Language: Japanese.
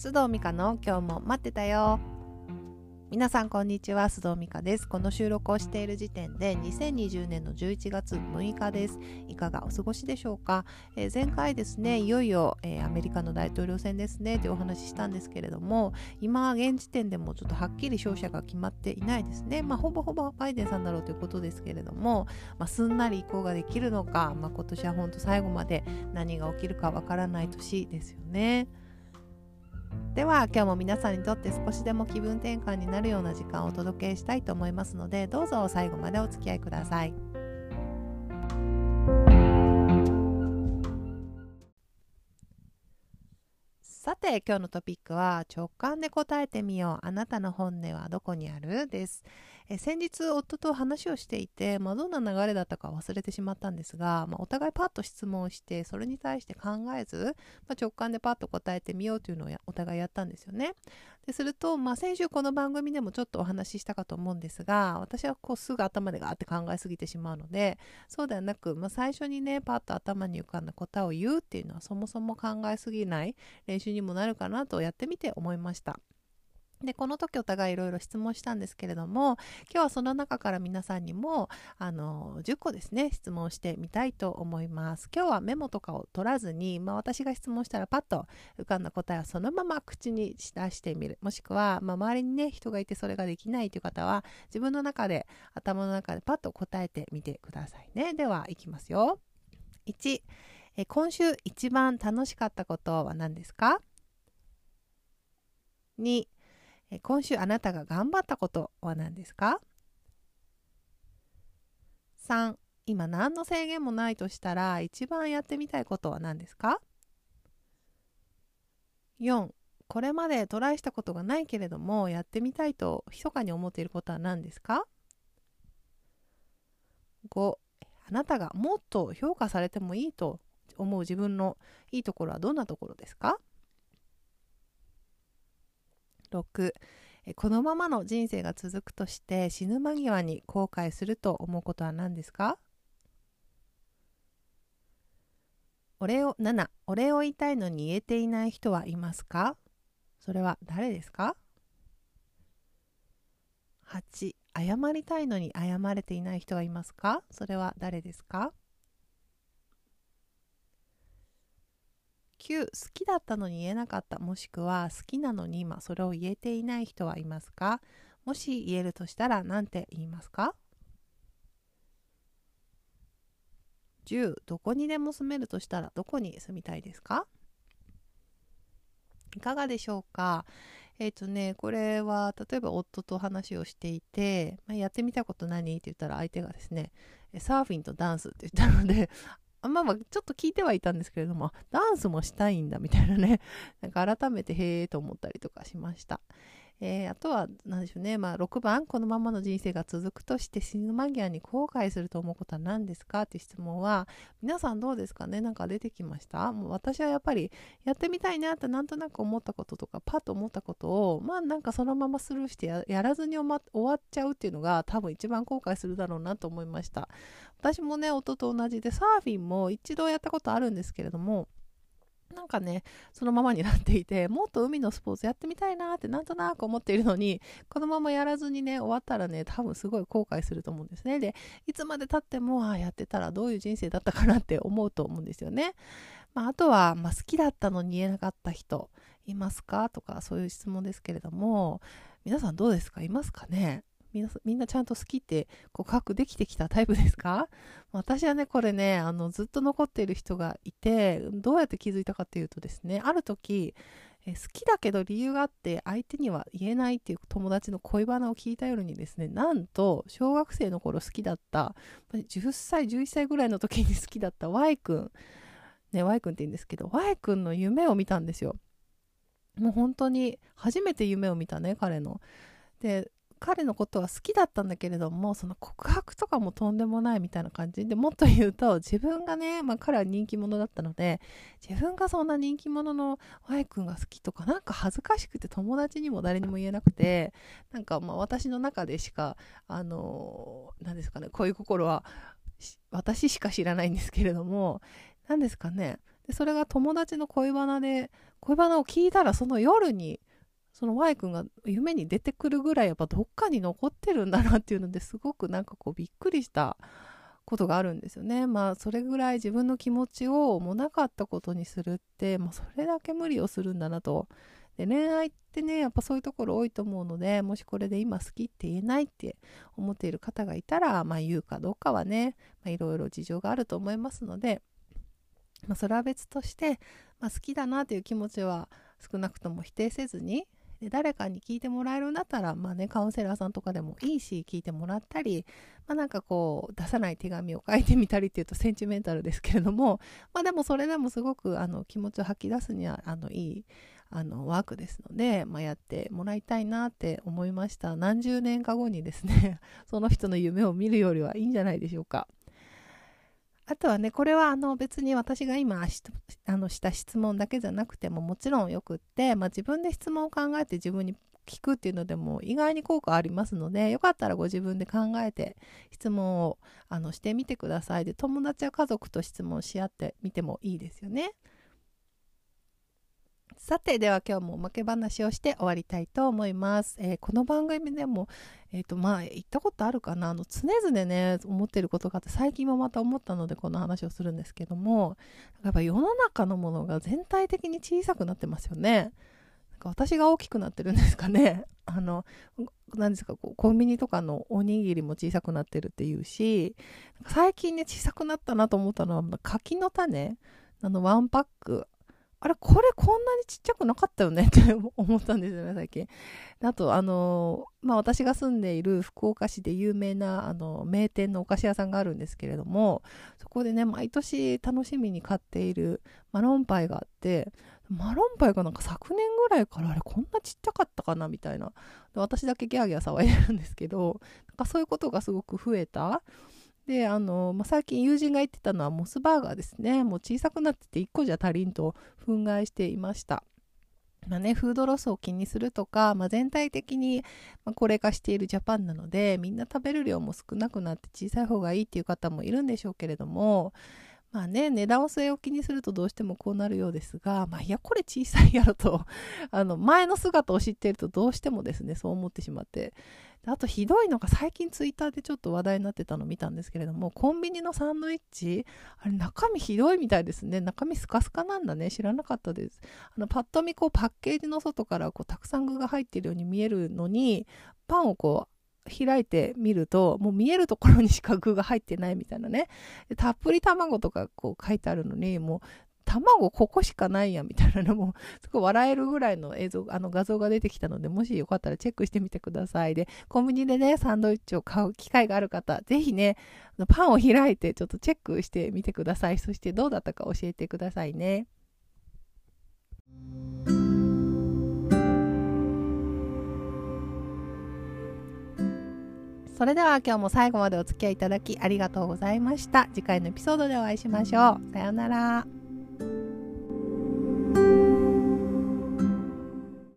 須藤美香の今日も待ってたよ。皆さんこんにちは須藤美香です。この収録をしている時点で2020年の11月6日です。いかがお過ごしでしょうか、えー、前回ですねいよいよ、えー、アメリカの大統領選ですね。というお話ししたんですけれども今現時点でもちょっとはっきり勝者が決まっていないですね。まあほぼほぼバイデンさんだろうということですけれども、まあ、すんなり移行ができるのか、まあ、今年は本当最後まで何が起きるかわからない年ですよね。では今日も皆さんにとって少しでも気分転換になるような時間をお届けしたいと思いますのでどうぞ最後までお付き合いください。さて今日のトピックは直感で答えてみようあなたの本音はどこにある？です。え先日夫と話をしていて、まあ、どんな流れだったか忘れてしまったんですが、まあ、お互いパッと質問してそれに対して考えず、まあ、直感でパッと答えてみようというのをお互いやったんですよね。ですると、まあ、先週この番組でもちょっとお話ししたかと思うんですが私はこうすぐ頭でガーって考えすぎてしまうのでそうではなく、まあ、最初にねパッと頭に浮かんだ答えを言うっていうのはそもそも考えすぎない練習にもなるかなとやってみて思いました。でこの時お互いいろいろ質問したんですけれども今日はその中から皆さんにもあの10個ですね質問してみたいと思います。今日はメモとかを取らずに、まあ、私が質問したらパッと浮かんだ答えをそのまま口に出してみる。もしくは、まあ、周りにね人がいてそれができないという方は自分の中で頭の中でパッと答えてみてくださいね。ではいきますよ。1え今週一番楽しかったことは何ですか？2今週あなたが頑張ったことは何ですか ?3 今何の制限もないとしたら一番やってみたいことは何ですか ?4 これまでトライしたことがないけれどもやってみたいと密かに思っていることは何ですか ?5 あなたがもっと評価されてもいいと思う自分のいいところはどんなところですか？6このままの人生が続くとして死ぬ間際に後悔すると思うことは何ですか？お礼を7お礼を言いたいのに言えていない人はいますか？それは誰ですか？8謝りたいのに謝れていない人はいますか？それは誰ですか？9好きだったのに言えなかった。もしくは好きなのに今それを言えていない人はいますか？もし言えるとしたら何て言いますか？10どこにでも住めるとしたらどこに住みたいですか？いかがでしょうか？えっ、ー、とねこれは例えば夫と話をしていて、まあ、やってみたこと何？って言ったら相手がですねサーフィンとダンスって言ったので まあまあ、ちょっと聞いてはいたんですけれども、ダンスもしたいんだみたいなね、なんか改めてへえと思ったりとかしました。えー、あとは何でしょうね、まあ、6番。このままの人生が続くとして死ぬ間際に後悔すると思うことは何ですかっていう質問は皆さんどうですかね。なんか出てきました？もう私はやっぱりやってみたいなってなんとなく思ったこととかパッと思ったことをまあなんかそのままスルーしてやらずに終わっちゃうっていうのが多分一番後悔するだろうなと思いました。私もね音と同じでサーフィンも一度やったことあるんですけれどもなんかね、そのままになっていて、もっと海のスポーツやってみたいなってなんとなく思っているのに、このままやらずにね、終わったらね、多分すごい後悔すると思うんですね。で、いつまでたっても、ああ、やってたらどういう人生だったかなって思うと思うんですよね。まあ、あとは、まあ、好きだったのに言えなかった人、いますか？とか、そういう質問ですけれども、皆さんどうですか？いますかね？みんなみんなちゃんと好きって告白できてきたタイプですか？私はね、これね、あの、ずっと残っている人がいて、どうやって気づいたかっていうとですね、ある時、え好きだけど理由があって相手には言えないっていう友達の恋バナを聞いた夜にですねなんと小学生の頃好きだった10歳11歳ぐらいの時に 好きだった Y 君ね Y 君って言うんですけど Y 君の夢を見たんですよ。もう本当に初めて夢を見たね彼の。で彼のことは好きだったんだけれどもその告白とかもとんでもないみたいな感じ。でもっと言うと自分がね、まあ、彼は人気者だったので自分がそんな人気者の Y 君が好きとかなんか恥ずかしくて友達にも誰にも言えなくてなんかまあ私の中でしかあの何ですかね恋心は私しか知らないんですけれども何ですかね。でそれが友達の恋バナで恋バナを聞いたらその夜にその Y 君が夢に出てくるぐらいやっぱどっかに残ってるんだなっていうのですごくなんかこうびっくりしたことがあるんですよね。まあそれぐらい自分の気持ちをもうなかったことにするって、まあ、それだけ無理をするんだなと。で恋愛ってねやっぱそういうところ多いと思うのでもしこれで今好きって言えないって思っている方がいたらまあ言うかどうかはねいろいろ事情があると思いますので、まあ、それは別として、まあ、好きだなという気持ちは少なくとも否定せずにで誰かに聞いてもらえるんだったら、まあね、カウンセラーさんとかでもいいし聞いてもらったり、まあ、なんかこう出さない手紙を書いてみたりっていうと センチメンタルですけれども、まあ、でもそれでもすごくあの気持ちを吐き出すにはあのいいあのワークですので、まあ、やってもらいたいなって思いました何十年か後にですね その人の夢を見るよりはいいんじゃないでしょうか。あとはね、これはあの別に私が今あのした質問だけじゃなくてももちろんよくって、まあ、自分で質問を考えて自分に聞くっていうのでも意外に効果ありますのでよかったらご自分で考えて質問をあのしてみてくださいで友達や家族と質問し合ってみてもいいですよね。さてでは今日もおまけ話をして終わりたいと思います。えー、この番組でも、え、ー、とまあ言ったことあるかなあの常々ね思ってることがあって最近もまた思ったのでこの話をするんですけどもやっぱ世の中のものが全体的に小さくなってますよね。なんか私が大きくなってるんですかね。あの何ですかこうコンビニとかのおにぎりも小さくなってるっていうし最近ね小さくなったなと思ったのは柿の種あのワンパックあれこれこんなにちっちゃくなかったよね？って思ったんですよね最近。あとあのまあ私が住んでいる福岡市で有名なあの名店のお菓子屋さんがあるんですけれどもそこでね毎年楽しみに買っているマロンパイがあってマロンパイがなんか昨年ぐらいからあれこんなちっちゃかったかな？みたいな。私だけギャーギャー騒いでるんですけどなんかそういうことがすごく増えた。であの、まあ、最近友人が言ってたのはモスバーガーですね。もう小さくなってて1個じゃ足りんと憤慨していました。まあね、フードロスを気にするとか、まあ、全体的に高齢化しているジャパンなのでみんな食べる量も少なくなって小さい方がいいっていう方もいるんでしょうけれどもまあね値段を据えを気にするとどうしてもこうなるようですが、まあ、いやこれ小さいやろと あの前の姿を知っているとどうしてもですねそう思ってしまって。あとひどいのが最近ツイッターでちょっと話題になってたのを見たんですけれどもコンビニのサンドイッチあれ中身ひどいみたいですね。中身スカスカなんだね。知らなかったです。あのパッと見こうパッケージの外からこうたくさん具が入っているように見えるのにパンをこう開いてみるともう見えるところにしか具が入ってないみたいなね。たっぷり卵とかこう書いてあるのにもう卵ここしかないやみたいなのもすごい笑えるぐらいの映像あの画像が出てきたのでもしよかったらチェックしてみてください。でコンビニでねサンドイッチを買う機会がある方ぜひねパンを開いてちょっとチェックしてみてください。そしてどうだったか教えてくださいね。それでは今日も最後までお付き合いいただきありがとうございました。次回のエピソードでお会いしましょう。さようなら。